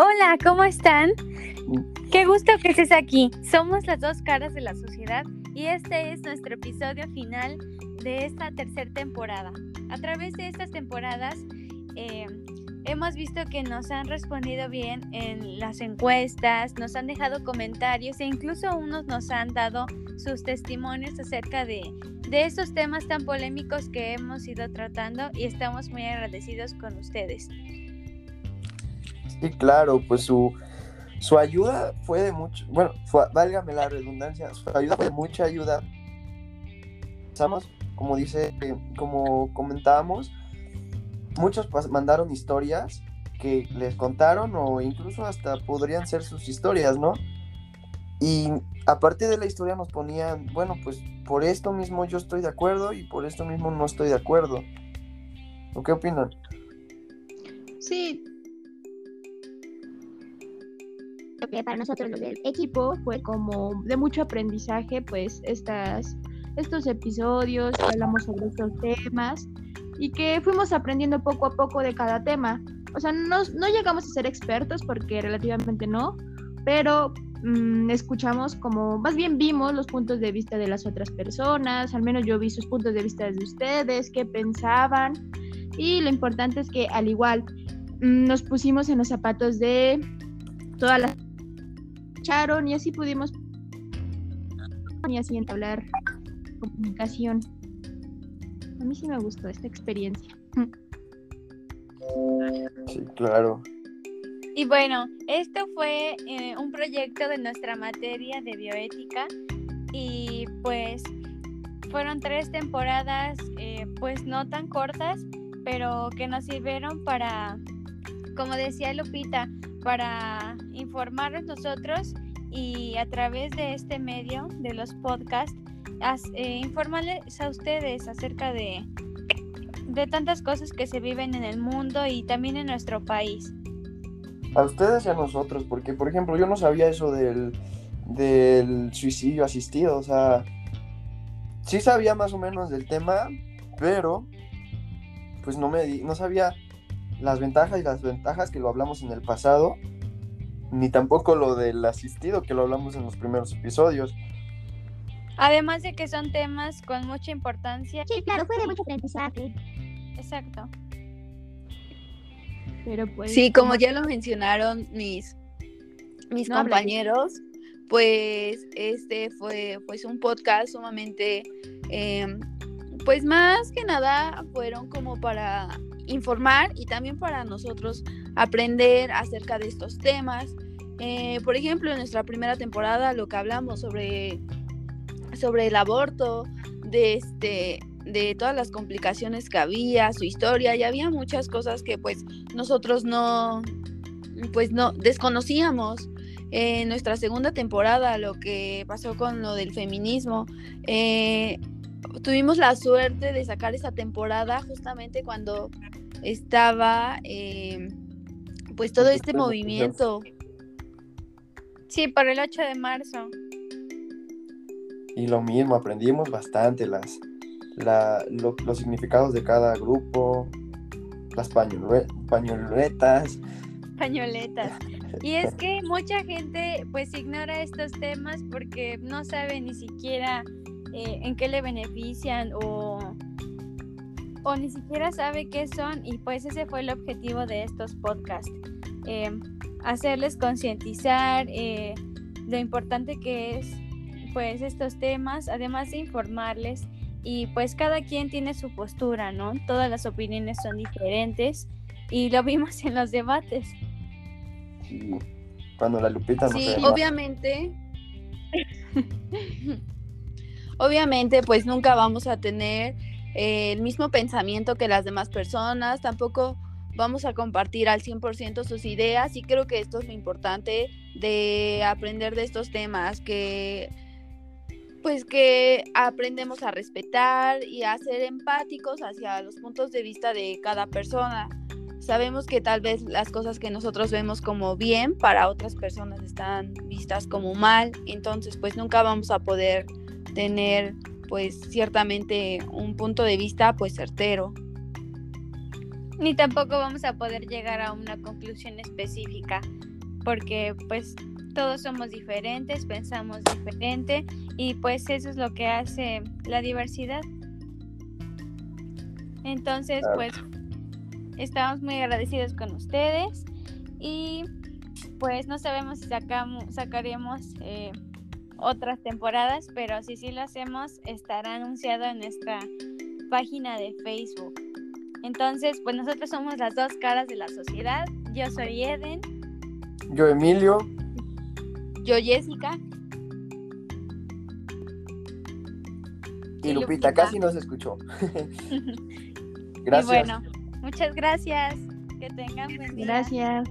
Hola, ¿cómo están? Qué gusto que estés aquí. Somos las dos caras de la sociedad y este es nuestro episodio final de esta tercera temporada. A través de estas temporadas eh, hemos visto que nos han respondido bien en las encuestas, nos han dejado comentarios e incluso unos nos han dado sus testimonios acerca de, de estos temas tan polémicos que hemos ido tratando y estamos muy agradecidos con ustedes. Sí, claro, pues su, su ayuda fue de mucho, bueno, válgame la redundancia, su ayuda fue de mucha ayuda. Como dice, como comentábamos, muchos mandaron historias que les contaron o incluso hasta podrían ser sus historias, ¿no? Y aparte de la historia nos ponían, bueno, pues por esto mismo yo estoy de acuerdo y por esto mismo no estoy de acuerdo. ¿O qué opinan? Sí, que para nosotros los del equipo fue como de mucho aprendizaje, pues estas, estos episodios, hablamos sobre estos temas y que fuimos aprendiendo poco a poco de cada tema. O sea, no, no llegamos a ser expertos porque relativamente no, pero mm, escuchamos como, más bien vimos los puntos de vista de las otras personas, al menos yo vi sus puntos de vista de ustedes, qué pensaban y lo importante es que al igual mm, nos pusimos en los zapatos de todas las y así pudimos y así entablar comunicación. A mí sí me gustó esta experiencia. Sí, claro. Y bueno, esto fue eh, un proyecto de nuestra materia de bioética y pues fueron tres temporadas eh, pues no tan cortas, pero que nos sirvieron para, como decía Lupita, para informarnos nosotros y a través de este medio, de los podcasts, eh, informarles a ustedes acerca de, de tantas cosas que se viven en el mundo y también en nuestro país. A ustedes y a nosotros, porque por ejemplo yo no sabía eso del, del suicidio asistido, o sea, sí sabía más o menos del tema, pero pues no me no sabía las ventajas y las ventajas que lo hablamos en el pasado, ni tampoco lo del asistido que lo hablamos en los primeros episodios. Además de que son temas con mucha importancia. Sí, claro, fue de mucho aprendizaje. Exacto. Pero pues. Sí, como ya lo mencionaron mis, mis compañeros, pues este fue pues un podcast sumamente, em, pues más que nada fueron como para informar y también para nosotros aprender acerca de estos temas. Eh, por ejemplo, en nuestra primera temporada lo que hablamos sobre, sobre el aborto, de, este, de todas las complicaciones que había, su historia, y había muchas cosas que pues nosotros no, pues no, desconocíamos. En nuestra segunda temporada, lo que pasó con lo del feminismo, eh, tuvimos la suerte de sacar esa temporada justamente cuando estaba eh, pues todo este movimiento. Sí, por el 8 de marzo. Y lo mismo, aprendimos bastante las, los significados de cada grupo, las pañoletas. Pañoletas. Y es que mucha gente pues ignora estos temas porque no sabe ni siquiera eh, en qué le benefician o o ni siquiera sabe qué son y pues ese fue el objetivo de estos podcasts. Em, hacerles concientizar eh, lo importante que es pues estos temas, además de informarles y pues cada quien tiene su postura, ¿no? Todas las opiniones son diferentes y lo vimos en los debates. Cuando la Lupita Sí, obviamente. obviamente pues nunca vamos a tener eh, el mismo pensamiento que las demás personas, tampoco vamos a compartir al 100% sus ideas y creo que esto es lo importante de aprender de estos temas, que pues que aprendemos a respetar y a ser empáticos hacia los puntos de vista de cada persona. Sabemos que tal vez las cosas que nosotros vemos como bien para otras personas están vistas como mal, entonces pues nunca vamos a poder tener pues ciertamente un punto de vista pues certero. Ni tampoco vamos a poder llegar a una conclusión específica. porque pues todos somos diferentes, pensamos diferente y pues eso es lo que hace la diversidad. Entonces, pues estamos muy agradecidos con ustedes y pues no sabemos si sacamos, sacaremos eh, otras temporadas, pero si sí lo hacemos, estará anunciado en nuestra página de Facebook. Entonces, pues nosotros somos las dos caras de la sociedad. Yo soy Eden. Yo Emilio. Yo Jessica. Y, Lupita, casi no se escuchó. gracias. Y bueno, muchas gracias. Que tengan buen día. Gracias.